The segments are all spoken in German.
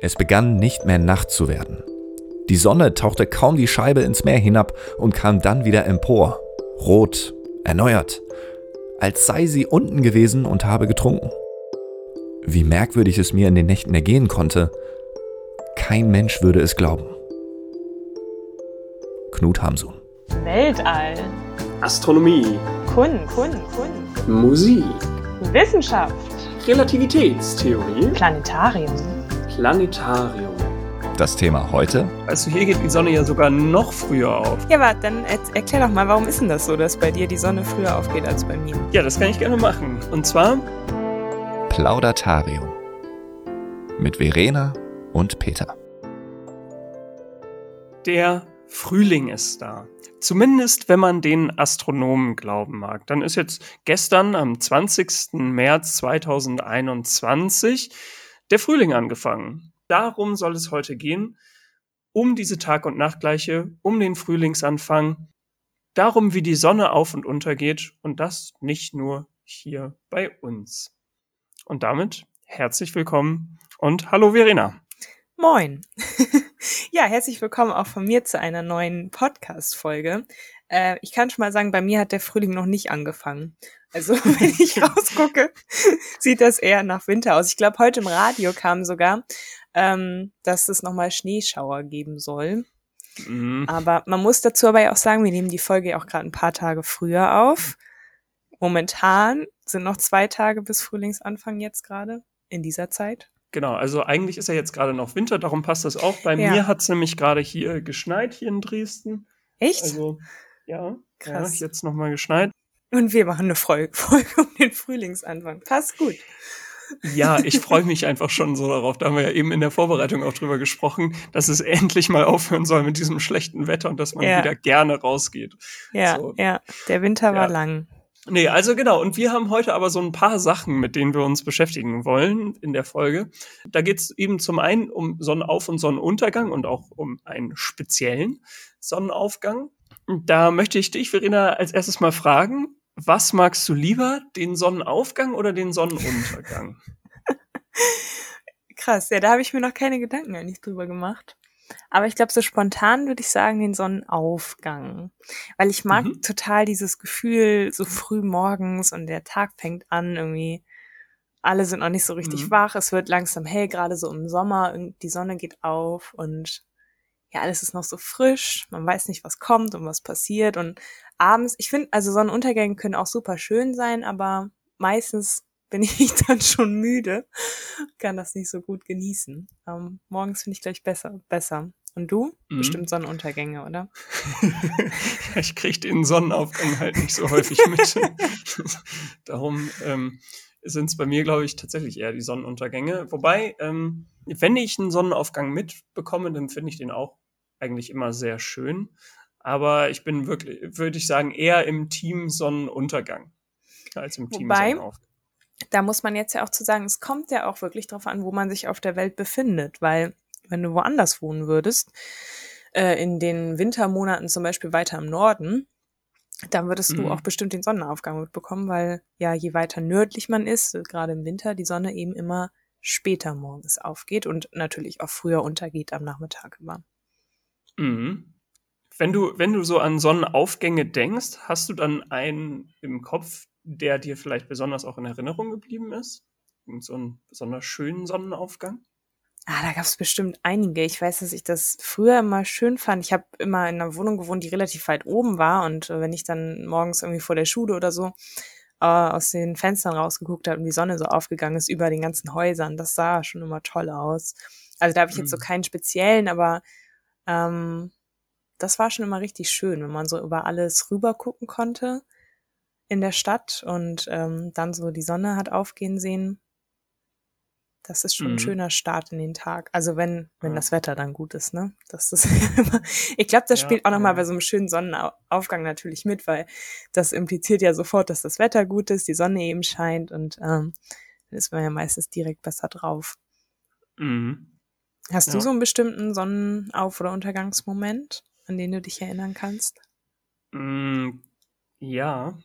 Es begann nicht mehr Nacht zu werden. Die Sonne tauchte kaum die Scheibe ins Meer hinab und kam dann wieder empor, rot, erneuert, als sei sie unten gewesen und habe getrunken. Wie merkwürdig es mir in den Nächten ergehen konnte, kein Mensch würde es glauben. Knut Hamsun. Weltall. Astronomie. Kunst. Kunst. Kunst. Musik. Wissenschaft. Relativitätstheorie. Planetarium. Planetarium. Das Thema heute? Also hier geht die Sonne ja sogar noch früher auf. Ja, warte, dann er erklär doch mal, warum ist denn das so, dass bei dir die Sonne früher aufgeht als bei mir? Ja, das kann ich gerne machen. Und zwar Plaudatarium. Mit Verena und Peter. der Frühling ist da. Zumindest wenn man den Astronomen glauben mag. Dann ist jetzt gestern am 20. März 2021 der Frühling angefangen. Darum soll es heute gehen. Um diese Tag- und Nachtgleiche, um den Frühlingsanfang, darum, wie die Sonne auf und untergeht und das nicht nur hier bei uns. Und damit herzlich willkommen und hallo Verena. Moin. ja, herzlich willkommen auch von mir zu einer neuen Podcast-Folge. Äh, ich kann schon mal sagen, bei mir hat der Frühling noch nicht angefangen. Also, wenn ich rausgucke, sieht das eher nach Winter aus. Ich glaube, heute im Radio kam sogar, ähm, dass es nochmal Schneeschauer geben soll. Mhm. Aber man muss dazu aber ja auch sagen, wir nehmen die Folge ja auch gerade ein paar Tage früher auf. Momentan sind noch zwei Tage bis Frühlingsanfang jetzt gerade in dieser Zeit. Genau, also eigentlich ist ja jetzt gerade noch Winter, darum passt das auch. Bei Ja. mir hat es nämlich gerade hier geschneit, hier in Dresden. Echt? Also, ja, Krass. ja jetzt nochmal geschneit. Und wir machen eine Folge, Folge um den Frühlingsanfang. Passt gut. Ja, ich freue mich einfach schon so darauf. Da haben wir ja eben in der Vorbereitung auch drüber gesprochen, dass es endlich mal aufhören soll mit diesem schlechten Wetter und dass man Ja. wieder gerne rausgeht. Ja, So. ja. Der Winter war Ja. lang. Nee, also genau. Und wir haben heute aber so ein paar Sachen, mit denen wir uns beschäftigen wollen in der Folge. Da geht es eben zum einen um Sonnenauf- und Sonnenuntergang und auch um einen speziellen Sonnenaufgang. Da möchte ich dich, Verena, als erstes mal fragen, was magst du lieber, den Sonnenaufgang oder den Sonnenuntergang? Krass, ja, da habe ich mir noch keine Gedanken eigentlich drüber gemacht. Aber ich glaube, so spontan würde ich sagen, den Sonnenaufgang. Weil ich mag Mhm. total dieses Gefühl, so früh morgens und der Tag fängt an, irgendwie, alle sind noch nicht so richtig Mhm. wach, es wird langsam hell, gerade so im Sommer, die Sonne geht auf und ja, alles ist noch so frisch, man weiß nicht, was kommt und was passiert und abends, ich finde, also Sonnenuntergänge können auch super schön sein, aber meistens bin ich dann schon müde, kann das nicht so gut genießen. Ähm, morgens finde ich gleich besser, besser. Und du? Mhm. Bestimmt Sonnenuntergänge, oder? ich kriege den Sonnenaufgang halt nicht so häufig mit. Darum ähm, sind es bei mir, glaube ich, tatsächlich eher die Sonnenuntergänge. Wobei, ähm, wenn ich einen Sonnenaufgang mitbekomme, dann finde ich den auch eigentlich immer sehr schön. Aber ich bin wirklich, würde ich sagen, eher im Team Sonnenuntergang als im Team Wobei- Sonnenaufgang. Da muss man jetzt ja auch zu sagen, es kommt ja auch wirklich drauf an, wo man sich auf der Welt befindet, weil wenn du woanders wohnen würdest, äh, in den Wintermonaten zum Beispiel weiter im Norden, dann würdest du Mhm. auch bestimmt den Sonnenaufgang mitbekommen, weil ja, je weiter nördlich man ist, gerade im Winter, die Sonne eben immer später morgens aufgeht und natürlich auch früher untergeht am Nachmittag immer. Mhm. Wenn du, wenn du so an Sonnenaufgänge denkst, hast du dann einen im Kopf, der dir vielleicht besonders auch in Erinnerung geblieben ist? Und so einen besonders schönen Sonnenaufgang? Ah, da gab es bestimmt einige. Ich weiß, dass ich das früher immer schön fand. Ich habe immer in einer Wohnung gewohnt, die relativ weit oben war. Und äh, wenn ich dann morgens irgendwie vor der Schule oder so äh, aus den Fenstern rausgeguckt habe und die Sonne so aufgegangen ist über den ganzen Häusern, das sah schon immer toll aus. Also da habe ich jetzt so Mhm. keinen speziellen, aber ähm, das war schon immer richtig schön, wenn man so über alles rüber gucken konnte in der Stadt und ähm, dann so die Sonne hat aufgehen sehen. Das ist schon Mhm. ein schöner Start in den Tag. Also wenn, wenn Ja. das Wetter dann gut ist, ne? Das ist ich glaube, das Ja, spielt auch nochmal ja. bei so einem schönen Sonnenaufgang natürlich mit, weil das impliziert ja sofort, dass das Wetter gut ist, die Sonne eben scheint und ähm, dann ist man ja meistens direkt besser drauf. Mhm. Hast du Ja. so einen bestimmten Sonnenauf- oder Untergangsmoment, an den du dich erinnern kannst? Mm, ja,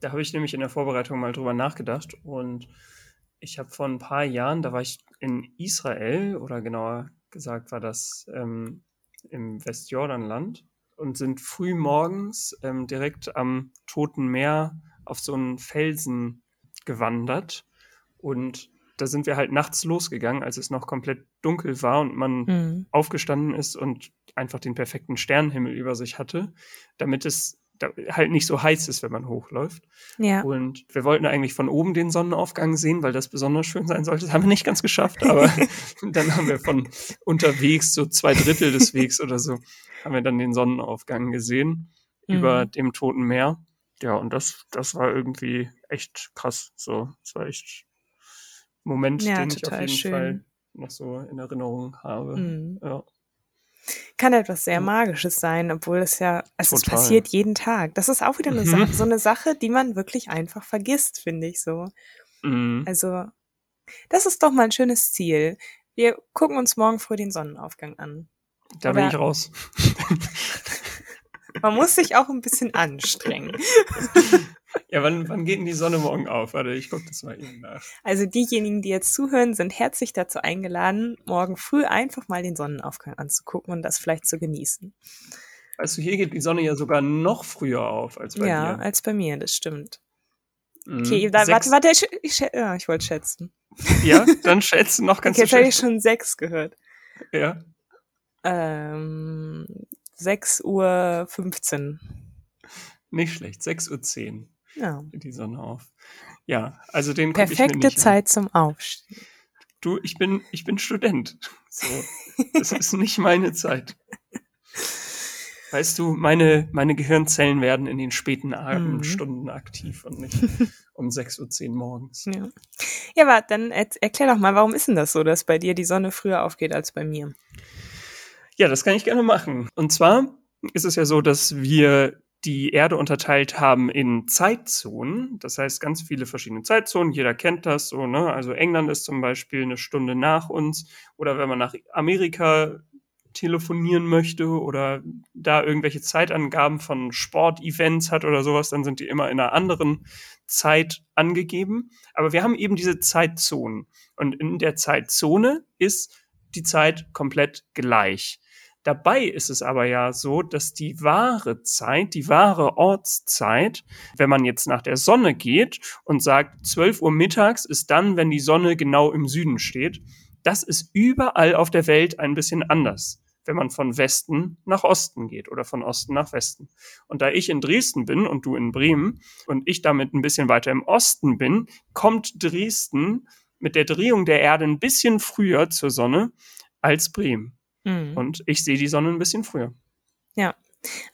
da habe ich nämlich in der Vorbereitung mal drüber nachgedacht und ich habe vor ein paar Jahren, da war ich in Israel oder genauer gesagt war das ähm, im Westjordanland und sind früh morgens ähm, direkt am Toten Meer auf so einen Felsen gewandert und da sind wir halt nachts losgegangen, als es noch komplett dunkel war und man mhm. aufgestanden ist und einfach den perfekten Sternenhimmel über sich hatte, damit es halt nicht so heiß ist, wenn man hochläuft. Ja. Und wir wollten eigentlich von oben den Sonnenaufgang sehen, weil das besonders schön sein sollte. Das haben wir nicht ganz geschafft, aber dann haben wir von unterwegs, so zwei Drittel des Wegs oder so, haben wir dann den Sonnenaufgang gesehen mhm. über dem Toten Meer. Ja, und das, das war irgendwie echt krass. So, das war echt Moment, ja, den ich auf jeden schön. Fall noch so in Erinnerung habe. Mhm. Ja. Kann etwas sehr Magisches sein, obwohl es ja, also es passiert jeden Tag. Das ist auch wieder eine mhm. Sache, so eine Sache, die man wirklich einfach vergisst, finde ich so. Mhm. Also, das ist doch mal ein schönes Ziel. Wir gucken uns morgen früh den Sonnenaufgang an. Da Oder bin ich raus. man muss sich auch ein bisschen anstrengen. Ja, wann, wann geht denn die Sonne morgen auf? Warte, ich gucke das mal eben nach. Also diejenigen, die jetzt zuhören, sind herzlich dazu eingeladen, morgen früh einfach mal den Sonnenaufgang anzugucken und das vielleicht zu genießen. Du, hier geht die Sonne ja sogar noch früher auf als bei ja, dir. Ja, als bei mir, das stimmt. Mhm. Okay, da, warte, warte, ich, ich, ja, ich wollte schätzen. Ja, dann schätzen noch ganz okay, Jetzt habe ich schon sechs gehört. Ja. Ähm, 6 Uhr 15. Nicht schlecht, 6.10 Uhr ja. die Sonne auf. Ja, also den Perfekte Zeit an. zum Aufstehen. Du, ich bin, ich bin Student. So, das ist nicht meine Zeit. Weißt du, meine, meine Gehirnzellen werden in den späten Abendstunden mhm. aktiv und nicht um 6.10 Uhr morgens. Ja, ja aber dann erklär doch mal, warum ist denn das so, dass bei dir die Sonne früher aufgeht als bei mir? Ja, das kann ich gerne machen. Und zwar ist es ja so, dass wir die Erde unterteilt haben in Zeitzonen. Das heißt, ganz viele verschiedene Zeitzonen. Jeder kennt das so, ne? Also England ist zum Beispiel eine Stunde nach uns. Oder wenn man nach Amerika telefonieren möchte oder da irgendwelche Zeitangaben von Sportevents hat oder sowas, dann sind die immer in einer anderen Zeit angegeben. Aber wir haben eben diese Zeitzonen. Und in der Zeitzone ist die Zeit komplett gleich. Dabei ist es aber ja so, dass die wahre Zeit, die wahre Ortszeit, wenn man jetzt nach der Sonne geht und sagt, 12 Uhr mittags ist dann, wenn die Sonne genau im Süden steht, das ist überall auf der Welt ein bisschen anders, wenn man von Westen nach Osten geht oder von Osten nach Westen. Und da ich in Dresden bin und du in Bremen und ich damit ein bisschen weiter im Osten bin, kommt Dresden mit der Drehung der Erde ein bisschen früher zur Sonne als Bremen. Mhm. Und ich sehe die Sonne ein bisschen früher. Ja.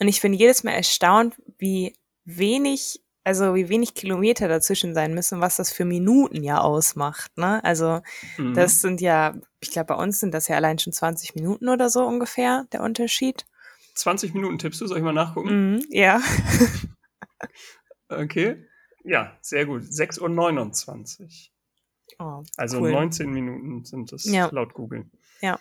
Und ich bin jedes Mal erstaunt, wie wenig, also wie wenig Kilometer dazwischen sein müssen, was das für Minuten ja ausmacht. Ne? Also mhm. das sind ja, ich glaube, bei uns sind das ja allein schon 20 Minuten oder so ungefähr, der Unterschied. 20 Minuten tippst du, soll ich mal nachgucken? Mhm, ja. okay. Ja, sehr gut. 6.29 Uhr. Oh, also cool. 19 Minuten sind es ja. laut Google. Ja.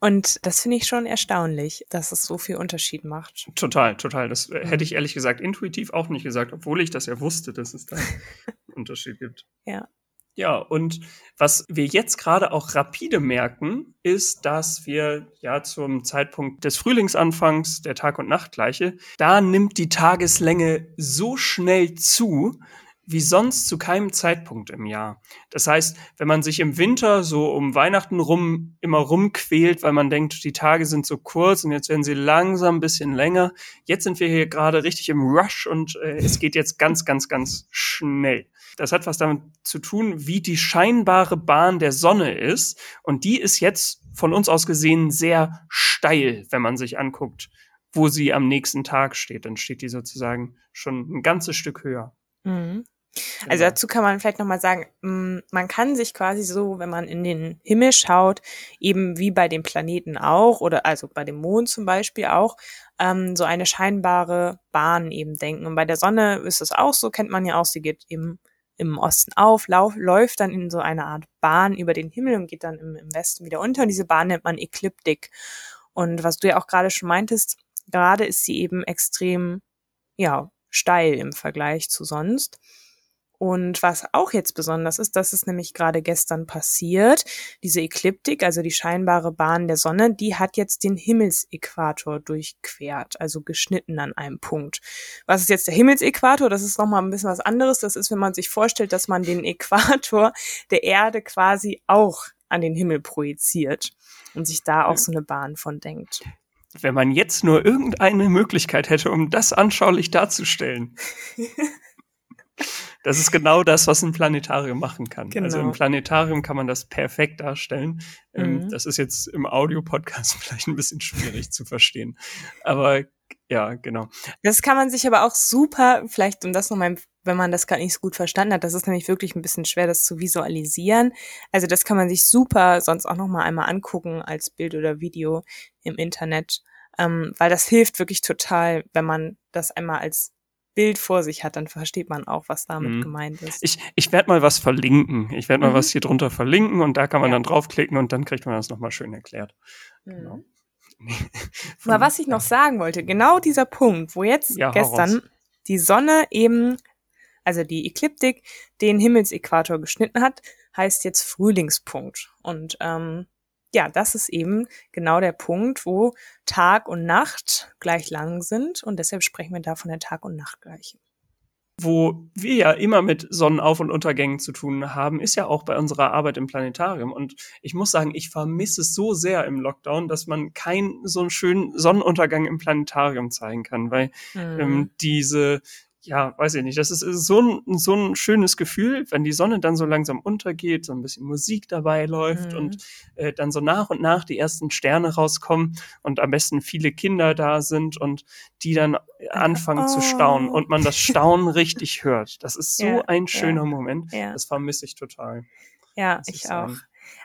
Und das finde ich schon erstaunlich, dass es so viel Unterschied macht. Total, total. Das hätte ich ehrlich gesagt intuitiv auch nicht gesagt, obwohl ich das ja wusste, dass es da einen Unterschied gibt. Ja. Ja, und was wir jetzt gerade auch rapide merken, ist, dass wir ja zum Zeitpunkt des Frühlingsanfangs, der Tag- und Nachtgleiche, da nimmt die Tageslänge so schnell zu, wie sonst zu keinem Zeitpunkt im Jahr. Das heißt, wenn man sich im Winter so um Weihnachten rum immer rumquält, weil man denkt, die Tage sind so kurz und jetzt werden sie langsam ein bisschen länger. Jetzt sind wir hier gerade richtig im Rush und äh, es geht jetzt ganz, ganz, ganz schnell. Das hat was damit zu tun, wie die scheinbare Bahn der Sonne ist. Und die ist jetzt von uns aus gesehen sehr steil, wenn man sich anguckt, wo sie am nächsten Tag steht. Dann steht die sozusagen schon ein ganzes Stück höher. Mhm. Also genau. dazu kann man vielleicht nochmal sagen, mm, man kann sich quasi so, wenn man in den Himmel schaut, eben wie bei den Planeten auch, oder also bei dem Mond zum Beispiel auch, ähm, so eine scheinbare Bahn eben denken. Und bei der Sonne ist es auch so, kennt man ja auch, sie geht eben im Osten auf, lauf, läuft dann in so eine Art Bahn über den Himmel und geht dann im, im Westen wieder unter. Und diese Bahn nennt man Ekliptik. Und was du ja auch gerade schon meintest, gerade ist sie eben extrem, ja, steil im Vergleich zu sonst. Und was auch jetzt besonders ist, das ist nämlich gerade gestern passiert. Diese Ekliptik, also die scheinbare Bahn der Sonne, die hat jetzt den Himmelsäquator durchquert, also geschnitten an einem Punkt. Was ist jetzt der Himmelsäquator? Das ist nochmal ein bisschen was anderes. Das ist, wenn man sich vorstellt, dass man den Äquator der Erde quasi auch an den Himmel projiziert und sich da auch so eine Bahn von denkt. Wenn man jetzt nur irgendeine Möglichkeit hätte, um das anschaulich darzustellen. Das ist genau das, was ein Planetarium machen kann. Genau. Also im genau. Planetarium kann man das perfekt darstellen. Ähm, mhm. Das ist jetzt im Audio-Podcast vielleicht ein bisschen schwierig zu verstehen. Aber ja, genau. Das kann man sich aber auch super, vielleicht um das nochmal, wenn man das gar nicht so gut verstanden hat, das ist nämlich wirklich ein bisschen schwer, das zu visualisieren. Also das kann man sich super sonst auch nochmal einmal angucken als Bild oder Video im Internet, ähm, weil das hilft wirklich total, wenn man das einmal als Bild vor sich hat, dann versteht man auch, was damit mhm. gemeint ist. Ich, ich werde mal was verlinken. Ich werde mal mhm. was hier drunter verlinken und da kann man ja. dann draufklicken und dann kriegt man das nochmal schön erklärt. Mhm. Genau. Aber was ich noch sagen wollte, genau dieser Punkt, wo jetzt ja, gestern die Sonne eben, also die Ekliptik, den Himmelsäquator geschnitten hat, heißt jetzt Frühlingspunkt. Und ähm, ja, das ist eben genau der Punkt, wo Tag und Nacht gleich lang sind und deshalb sprechen wir da von der Tag- und Nachtgleiche. Wo wir ja immer mit Sonnenauf- und Untergängen zu tun haben, ist ja auch bei unserer Arbeit im Planetarium. Und ich muss sagen, ich vermisse es so sehr im Lockdown, dass man keinen so einen schönen Sonnenuntergang im Planetarium zeigen kann, weil mhm. ähm, diese ja, weiß ich nicht, das ist so ein, so ein schönes Gefühl, wenn die Sonne dann so langsam untergeht, so ein bisschen Musik dabei läuft mhm. und äh, dann so nach und nach die ersten Sterne rauskommen und am besten viele Kinder da sind und die dann anfangen oh. zu staunen und man das Staunen richtig hört. Das ist so ja, ein schöner ja, Moment. Ja. Das vermisse ich total. Ja, ich auch.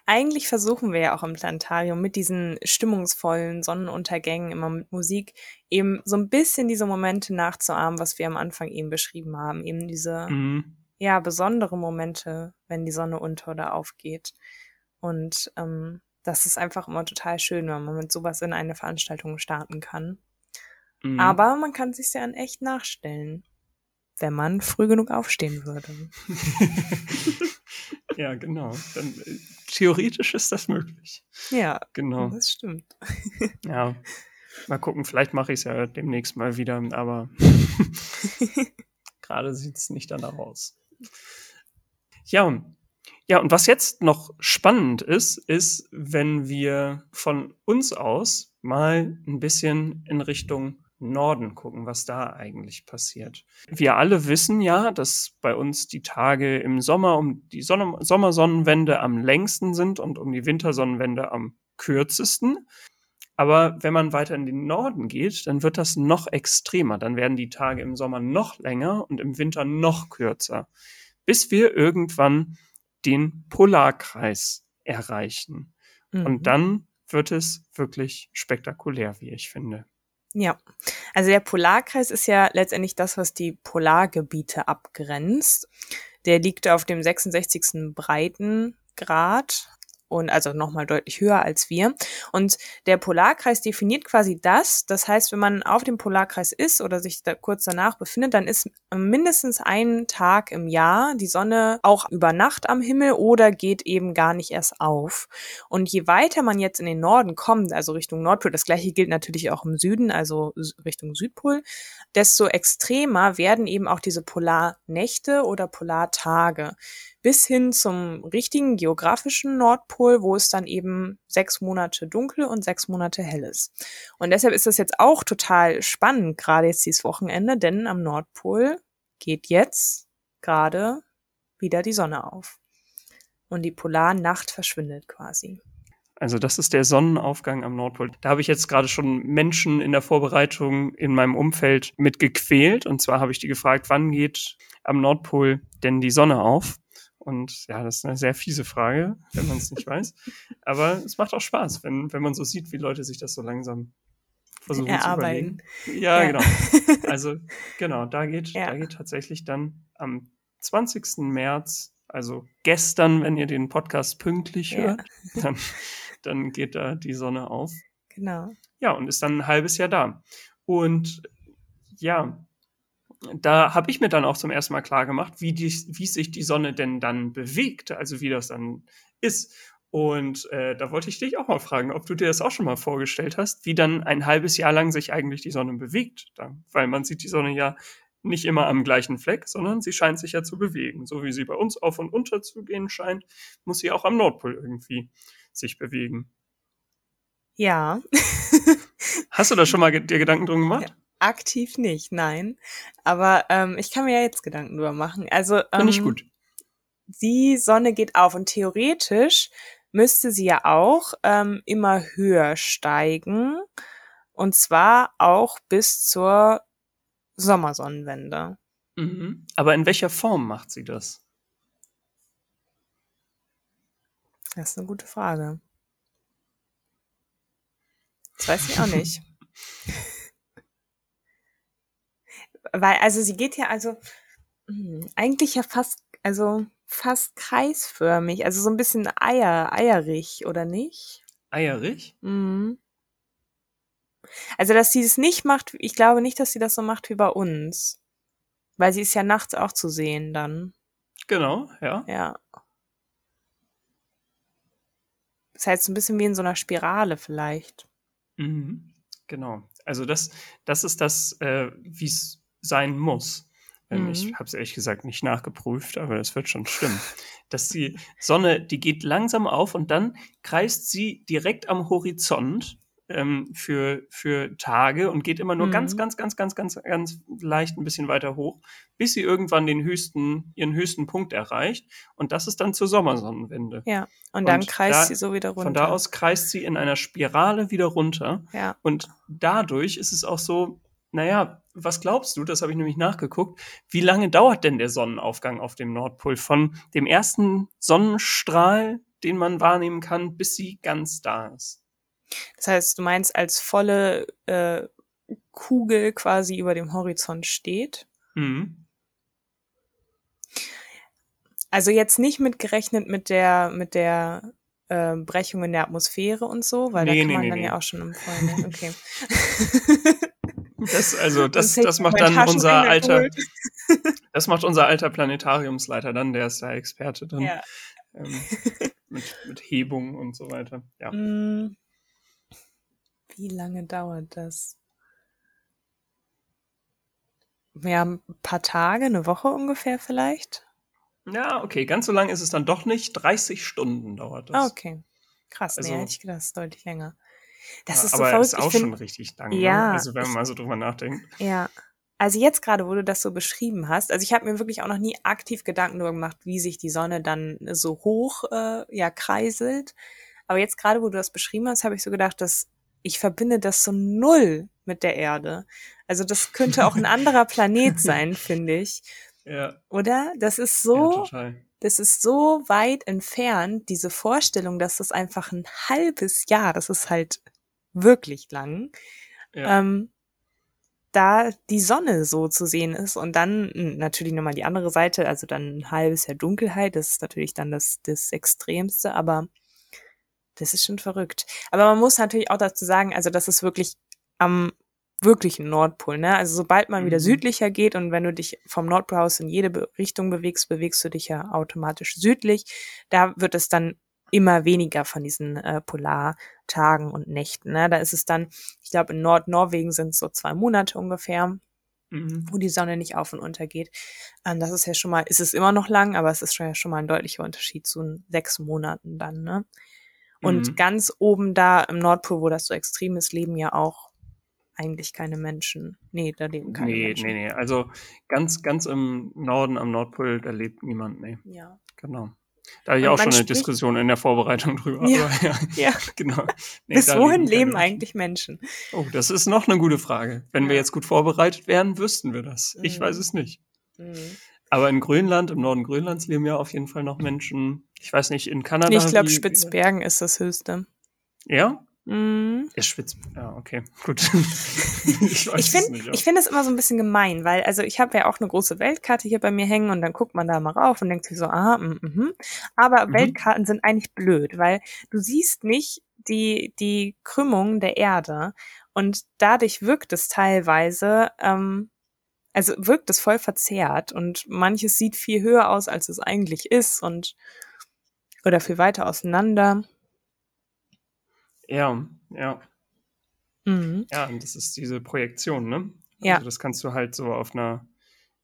Eigentlich versuchen wir ja auch im Planetarium mit diesen stimmungsvollen Sonnenuntergängen, immer mit Musik, eben so ein bisschen diese Momente nachzuahmen, was wir am Anfang eben beschrieben haben. Eben diese, mhm. ja, besondere Momente, wenn die Sonne unter oder aufgeht. Und ähm, das ist einfach immer total schön, wenn man mit sowas in eine Veranstaltung starten kann. Mhm. Aber man kann sich ja in echt nachstellen, wenn man früh genug aufstehen würde. ja, genau. Dann, äh, theoretisch ist das möglich. Ja, genau. Das stimmt. ja. Mal gucken, vielleicht mache ich es ja demnächst mal wieder, aber gerade sieht es nicht danach aus. Ja, ja, und was jetzt noch spannend ist, ist, wenn wir von uns aus mal ein bisschen in Richtung Norden gucken, was da eigentlich passiert. Wir alle wissen ja, dass bei uns die Tage im Sommer um die Sonne Sommersonnenwende am längsten sind und um die Wintersonnenwende am kürzesten. Aber wenn man weiter in den Norden geht, dann wird das noch extremer. Dann werden die Tage im Sommer noch länger und im Winter noch kürzer, bis wir irgendwann den Polarkreis erreichen. Mhm. Und dann wird es wirklich spektakulär, wie ich finde. Ja, also der Polarkreis ist ja letztendlich das, was die Polargebiete abgrenzt. Der liegt auf dem 66. Breitengrad und also nochmal deutlich höher als wir. Und der Polarkreis definiert quasi das. Das heißt, wenn man auf dem Polarkreis ist oder sich da kurz danach befindet, dann ist mindestens ein Tag im Jahr die Sonne auch über Nacht am Himmel oder geht eben gar nicht erst auf. Und je weiter man jetzt in den Norden kommt, also Richtung Nordpol, das gleiche gilt natürlich auch im Süden, also Richtung Südpol, desto extremer werden eben auch diese Polarnächte oder Polartage bis hin zum richtigen geografischen Nordpol, wo es dann eben sechs Monate dunkel und sechs Monate hell ist. Und deshalb ist das jetzt auch total spannend, gerade jetzt dieses Wochenende, denn am Nordpol geht jetzt gerade wieder die Sonne auf. Und die Polarnacht verschwindet quasi. Also das ist der Sonnenaufgang am Nordpol. Da habe ich jetzt gerade schon Menschen in der Vorbereitung in meinem Umfeld mit gequält. Und zwar habe ich die gefragt, wann geht am Nordpol denn die Sonne auf? Und ja, das ist eine sehr fiese Frage, wenn man es nicht weiß. Aber es macht auch Spaß, wenn, wenn man so sieht, wie Leute sich das so langsam versuchen Erarbeiten. zu überlegen. Ja, ja, genau. Also genau, da geht, ja. da geht tatsächlich dann am 20. März, also gestern, wenn ihr den Podcast pünktlich ja. hört, dann, dann geht da die Sonne auf. Genau. Ja, und ist dann ein halbes Jahr da. Und ja, da habe ich mir dann auch zum ersten Mal klar gemacht, wie, die, wie sich die Sonne denn dann bewegt, also wie das dann ist. Und äh, da wollte ich dich auch mal fragen, ob du dir das auch schon mal vorgestellt hast, wie dann ein halbes Jahr lang sich eigentlich die Sonne bewegt. Dann, weil man sieht die Sonne ja nicht immer am gleichen Fleck, sondern sie scheint sich ja zu bewegen. So wie sie bei uns auf und unter zu gehen scheint, muss sie auch am Nordpol irgendwie sich bewegen. Ja. Hast du da schon mal dir Gedanken drum gemacht? Ja, aktiv nicht, nein. Aber ähm, ich kann mir ja jetzt Gedanken drüber machen. Also ähm, Finde ich gut. Die Sonne geht auf und theoretisch müsste sie ja auch ähm, immer höher steigen. Und zwar auch bis zur Sommersonnenwende. Mhm. Aber in welcher Form macht sie das? Das ist eine gute Frage. Das weiß ich auch nicht. Weil, also sie geht ja also mh, hm, eigentlich ja fast, also fast kreisförmig, also so ein bisschen Eier, eierig, oder nicht? Eierig? Mhm. Also, dass sie es nicht macht, ich glaube nicht, dass sie das so macht wie bei uns. Weil sie ist ja nachts auch zu sehen dann. Genau, ja. Ja. Das heißt, so ein bisschen wie in so einer Spirale vielleicht. Mhm. Genau. Also das, das ist das, äh, wie es sein muss. Ähm, mhm. Ich habe es ehrlich gesagt nicht nachgeprüft, aber es wird schon stimmen. Dass die Sonne, die geht langsam auf und dann kreist sie direkt am Horizont ähm, für, für Tage und geht immer nur mhm. ganz, ganz, ganz, ganz, ganz, ganz leicht ein bisschen weiter hoch, bis sie irgendwann den höchsten, ihren höchsten Punkt erreicht. Und das ist dann zur Sommersonnenwende. Ja, und dann und kreist da, sie so wieder runter. Von da aus kreist sie in einer Spirale wieder runter. Ja. Und dadurch ist es auch so, naja, was glaubst du, das habe ich nämlich nachgeguckt, wie lange dauert denn der Sonnenaufgang auf dem Nordpol von dem ersten Sonnenstrahl, den man wahrnehmen kann, bis sie ganz da ist? Das heißt, du meinst, als volle äh, Kugel quasi über dem Horizont steht? Mhm. Also jetzt nicht mitgerechnet mit der, mit der äh, Brechung in der Atmosphäre und so, weil nee, da kann nee, man nee, dann ja auch schon im Vorhinein. Okay. Das, also, das, das, das macht dann unser alter, das macht unser alter Planetariumsleiter dann, der ist da Experte dann. Ja. Ähm, mit, mit Hebung und so weiter. Ja. Mm. Wie lange dauert das? Ja, ein paar Tage, eine Woche ungefähr vielleicht. Ja, okay, ganz so lang ist es dann doch nicht. 30 Stunden dauert das. Ah, okay. Krass, also, nee, hätte ich gedacht, das ist deutlich länger. Das ja, ist so aber verrückt. ist auch find, schon richtig lang, ne? ja, ne? Also wenn man mal so drüber nachdenkt. Ja. Also jetzt gerade, wo du das so beschrieben hast, also ich habe mir wirklich auch noch nie aktiv Gedanken darüber gemacht, wie sich die Sonne dann so hoch äh, ja kreiselt. Aber jetzt gerade, wo du das beschrieben hast, habe ich so gedacht, dass ich verbinde das so null mit der Erde. Also das könnte auch ein anderer Planet sein, finde ich. Ja. Oder? Das ist so, ja, das ist so weit entfernt, diese Vorstellung, dass das einfach ein halbes Jahr, das ist halt wirklich lang, ja. ähm, da die Sonne so zu sehen ist und dann natürlich nochmal die andere Seite, also dann ein halbes Jahr Dunkelheit, das ist natürlich dann das, das Extremste, aber das ist schon verrückt. Aber man muss natürlich auch dazu sagen, also das ist wirklich am wirklichen Nordpol, ne? Also sobald man mhm. wieder südlicher geht und wenn du dich vom Nordpol aus in jede Richtung bewegst, bewegst du dich ja automatisch südlich. Da wird es dann immer weniger von diesen äh, Polartagen und Nächten. Ne? Da ist es dann, ich glaube, in Nordnorwegen sind es so zwei Monate ungefähr, mhm. wo die Sonne nicht auf und unter geht. Ähm, das ist ja schon mal, ist es immer noch lang, aber es ist schon ja schon mal ein deutlicher Unterschied zu sechs Monaten dann, ne? Und mhm. ganz oben da im Nordpol, wo das so extrem ist, leben ja auch eigentlich keine Menschen. Nee, da leben keine nee, Menschen. Nee, nee, Also ganz, ganz im Norden am Nordpol, da lebt niemand, nee. Ja. Genau. Da hatte ich auch schon eine Diskussion in der Vorbereitung drüber. Ja, aber, ja, ja. genau. Nee, Bis wohin leben, leben eigentlich Menschen? Oh, das ist noch eine gute Frage. Wenn ja. wir jetzt gut vorbereitet wären, wüssten wir das. Mhm. Ich weiß es nicht. Mhm. Aber in Grönland, im Norden Grönlands leben ja auf jeden Fall noch Menschen. Ich weiß nicht, in Kanada. Ich glaube, Spitzbergen ist das höchste. Ja? Mhm. Ist Spitz. Ja, okay, gut. ich ich finde ich finde es immer so ein bisschen gemein, weil also ich habe ja auch eine große Weltkarte hier bei mir hängen und dann guckt man da mal rauf und denkt sich so, aha, mhm. Mm Aber mhm. Weltkarten sind eigentlich blöd, weil du siehst nicht die die Krümmung der Erde und dadurch wirkt es teilweise ähm, also wirkt es voll verzerrt und manches sieht viel höher aus, als es eigentlich ist und oder viel weiter auseinander. Ja, ja. Mhm. Ja, und das ist diese Projektion, ne? Ja. Also das kannst du halt so auf einer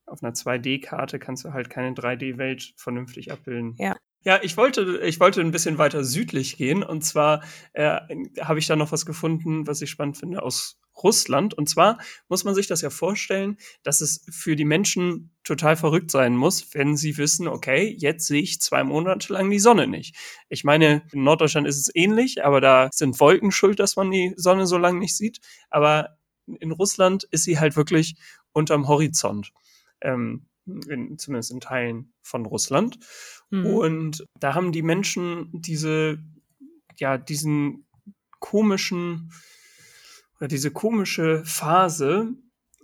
auf einer 2D-Karte kannst du halt keine 3D-Welt vernünftig abbilden. Ja. Ja, ich wollte, ich wollte ein bisschen weiter südlich gehen und zwar äh, habe ich da noch was gefunden, was ich spannend finde aus Russland. Und zwar muss man sich das ja vorstellen, dass es für die Menschen total verrückt sein muss, wenn sie wissen, okay, jetzt sehe ich zwei Monate lang die Sonne nicht. Ich meine, in Norddeutschland ist es ähnlich, aber da sind Wolken schuld, dass man die Sonne so lange nicht sieht. Aber in Russland ist sie halt wirklich unterm Horizont. Ähm, in, zumindest in Teilen von Russland. Mhm. Und da haben die Menschen diese, ja, diesen komischen oder diese komische Phase,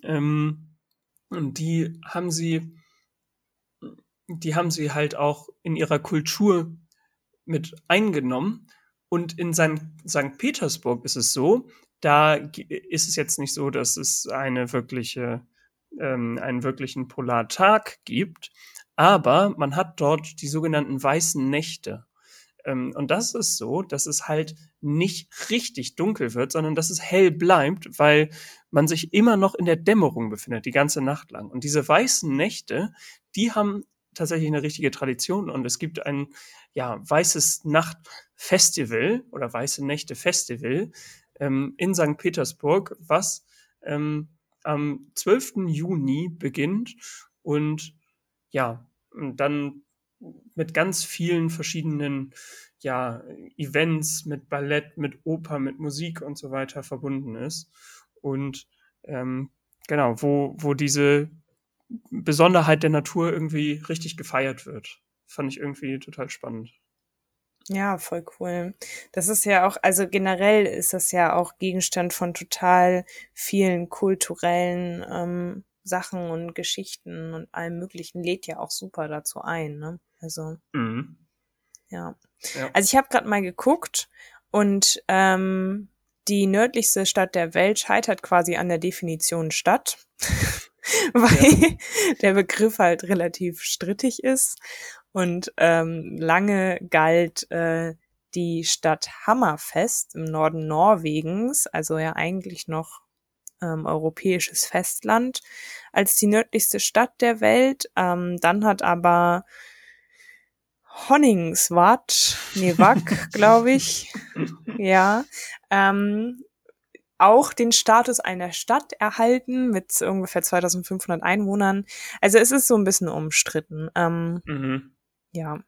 ähm, die haben sie, die haben sie halt auch in ihrer Kultur mit eingenommen. Und in St. St. Petersburg ist es so, da ist es jetzt nicht so, dass es eine wirkliche, ähm, einen wirklichen Polartag gibt, aber man hat dort die sogenannten weißen Nächte. Ähm, und das ist so, dass es halt nicht richtig dunkel wird, sondern dass es hell bleibt, weil man sich immer noch in der Dämmerung befindet, die ganze Nacht lang. Und diese weißen Nächte, die haben tatsächlich eine richtige Tradition und es gibt ein ja, weißes Nachtfestival oder weiße Nächte Festival ähm, in St. Petersburg, was ähm, am 12. Juni beginnt und ja, dann mit ganz vielen verschiedenen ja, Events, mit Ballett, mit Oper, mit Musik und so weiter verbunden ist. Und ähm, genau, wo, wo diese Besonderheit der Natur irgendwie richtig gefeiert wird. Fand ich irgendwie total spannend. Ja, voll cool. Das ist ja auch, also generell ist das ja auch Gegenstand von total vielen kulturellen ähm, Sachen und Geschichten und allem Möglichen lädt ja auch super dazu ein. Ne? Also Mhm. ja. Ja. Also ich habe gerade mal geguckt und ähm, die nördlichste Stadt der Welt scheitert quasi an der Definition Stadt, weil der Begriff halt relativ strittig ist und ähm, lange galt äh, die Stadt Hammerfest im Norden Norwegens, also ja eigentlich noch ähm, europäisches Festland, als die nördlichste Stadt der Welt. Ähm, dann hat aber Honningsvart, nee, Wack, glaube ich, ja, ähm, auch den Status einer Stadt erhalten mit ungefähr 2500 Einwohnern. Also es ist so ein bisschen umstritten. Ähm, Mhm. ja,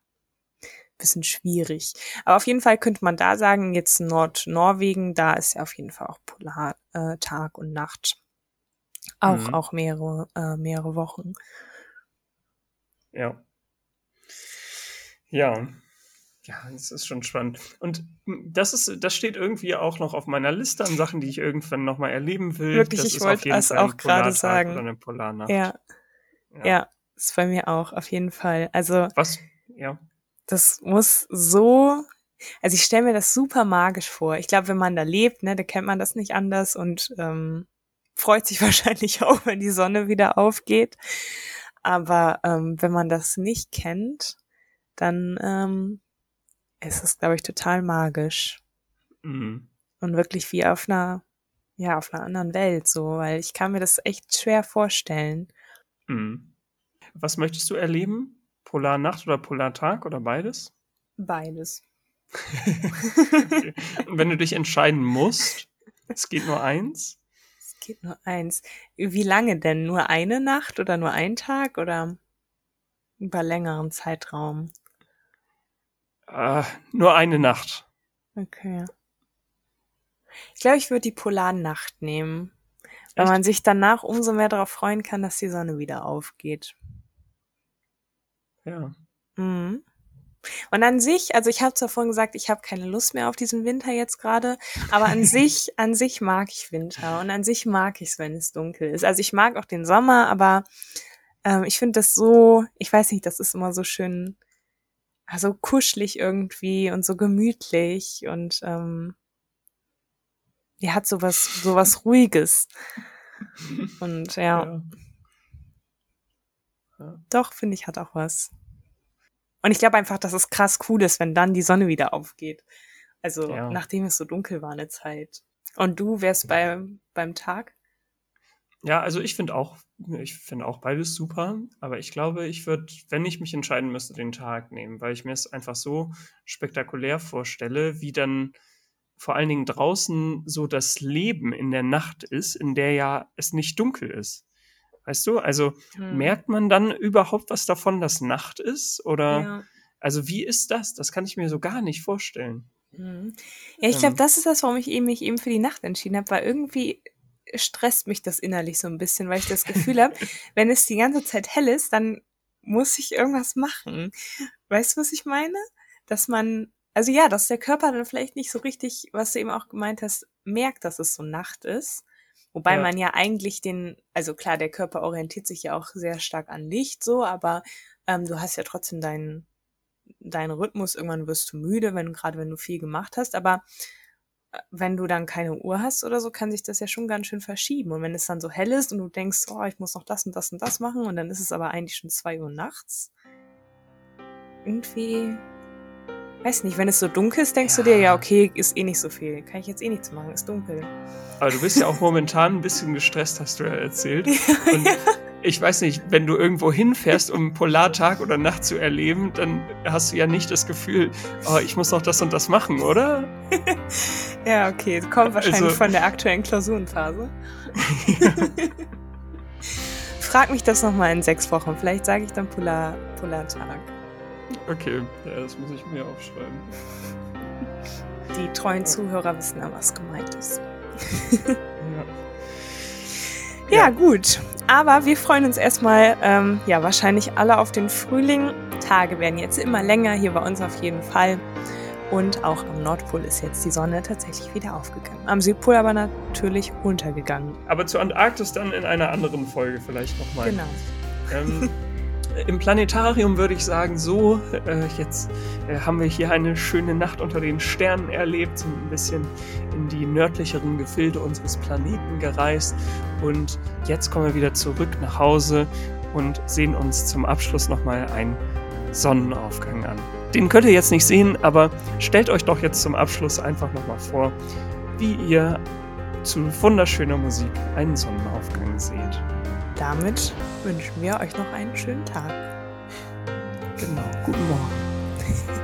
bisschen schwierig. Aber auf jeden Fall könnte man da sagen, jetzt Nordnorwegen, da ist ja auf jeden Fall auch Polar äh, Tag und Nacht. Auch, Mhm. auch mehrere, äh, mehrere Wochen. Ja. Ja. Ja, das ist schon spannend. Und das ist, das steht irgendwie auch noch auf meiner Liste an Sachen, die ich irgendwann nochmal erleben will. Wirklich, das ich wollte es Fall auch gerade sagen. Oder eine Polarnacht. Ja, ja, ist bei mir auch, auf jeden Fall. Also Was? Ja. das muss so, also ich stelle mir das super magisch vor. Ich glaube, wenn man da lebt, ne, da kennt man das nicht anders und ähm, freut sich wahrscheinlich auch, wenn die Sonne wieder aufgeht. Aber ähm, wenn man das nicht kennt, dann ähm, ist es, glaube ich, total magisch Mhm. und wirklich wie auf einer, ja, auf einer anderen Welt, so, weil ich kann mir das echt schwer vorstellen. Mhm. Was möchtest du erleben? Polarnacht oder Polartag oder beides? Beides. Okay. Und wenn du dich entscheiden musst, es geht nur eins. Es geht nur eins. Wie lange denn? Nur eine Nacht oder nur ein Tag oder über längeren Zeitraum? Äh, nur eine Nacht. Okay. Ich glaube, ich würde die Polarnacht nehmen, weil Echt? man sich danach umso mehr darauf freuen kann, dass die Sonne wieder aufgeht. Ja. Mhm. Und an sich, also ich habe zwar vorhin gesagt, ich habe keine Lust mehr auf diesen Winter jetzt gerade, aber an sich, an sich mag ich Winter und an sich mag ich es, wenn es dunkel ist. Also ich mag auch den Sommer, aber ähm, ich finde das so, ich weiß nicht, das ist immer so schön, also kuschelig irgendwie und so gemütlich und ähm, die hat sowas, sowas Ruhiges. Und ja, Ja. Ja. Doch, finde ich, hat auch was. Und ich glaube einfach, dass es krass cool ist, wenn dann die Sonne wieder aufgeht. Also ja. nachdem es so dunkel war eine Zeit. Und du wärst beim, beim Tag? Ja, also ich finde auch, ich finde auch beides super, aber ich glaube, ich würde, wenn ich mich entscheiden müsste, den Tag nehmen, weil ich mir es einfach so spektakulär vorstelle, wie dann vor allen Dingen draußen so das Leben in der Nacht ist, in der ja es nicht dunkel ist. Weißt du? Also hm. merkt man dann überhaupt was davon, dass Nacht ist? Oder ja. also wie ist das? Das kann ich mir so gar nicht vorstellen. Hm. Ja, ich glaube, ähm. das ist das, warum ich eben, mich eben für die Nacht entschieden habe, weil irgendwie stresst mich das innerlich so ein bisschen, weil ich das Gefühl habe, wenn es die ganze Zeit hell ist, dann muss ich irgendwas machen. Weißt du, was ich meine? Dass man, also ja, dass der Körper dann vielleicht nicht so richtig, was du eben auch gemeint hast, merkt, dass es so Nacht ist. Wobei ja. man ja eigentlich den, also klar, der Körper orientiert sich ja auch sehr stark an Licht so, aber ähm, du hast ja trotzdem deinen deinen Rhythmus, irgendwann wirst du müde, wenn gerade wenn du viel gemacht hast, aber wenn du dann keine Uhr hast oder so, kann sich das ja schon ganz schön verschieben. Und wenn es dann so hell ist und du denkst, oh, ich muss noch das und das und das machen und dann ist es aber eigentlich schon zwei Uhr nachts, irgendwie Weiß nicht, wenn es so dunkel ist, denkst ja. du dir, ja, okay, ist eh nicht so viel. Kann ich jetzt eh nichts machen, ist dunkel. Aber du bist ja auch momentan ein bisschen gestresst, hast du ja erzählt. Und ich weiß nicht, wenn du irgendwo hinfährst, um Polartag oder Nacht zu erleben, dann hast du ja nicht das Gefühl, oh, ich muss noch das und das machen, oder? ja, okay, kommt wahrscheinlich also, von der aktuellen Klausurenphase. Frag mich das nochmal in sechs Wochen. Vielleicht sage ich dann Polar, Polartag. Okay, ja, das muss ich mir aufschreiben. Die treuen Zuhörer wissen ja, was gemeint ist. ja. ja. gut. Aber wir freuen uns erstmal, ähm, ja, wahrscheinlich alle auf den Frühling. Tage werden jetzt immer länger, hier bei uns auf jeden Fall. Und auch am Nordpol ist jetzt die Sonne tatsächlich wieder aufgegangen. Am Südpol aber natürlich untergegangen. Aber zur Antarktis dann in einer anderen Folge vielleicht nochmal. Genau. Ähm, im Planetarium würde ich sagen, so, äh, jetzt äh, haben wir hier eine schöne Nacht unter den Sternen erlebt, sind ein bisschen in die nördlicheren Gefilde unseres Planeten gereist und jetzt kommen wir wieder zurück nach Hause und sehen uns zum Abschluss nochmal einen Sonnenaufgang an. Den könnt ihr jetzt nicht sehen, aber stellt euch doch jetzt zum Abschluss einfach nochmal vor, wie ihr zu wunderschöner Musik einen Sonnenaufgang seht damit wünschen wir euch noch einen schönen Tag. Genau, guten Morgen.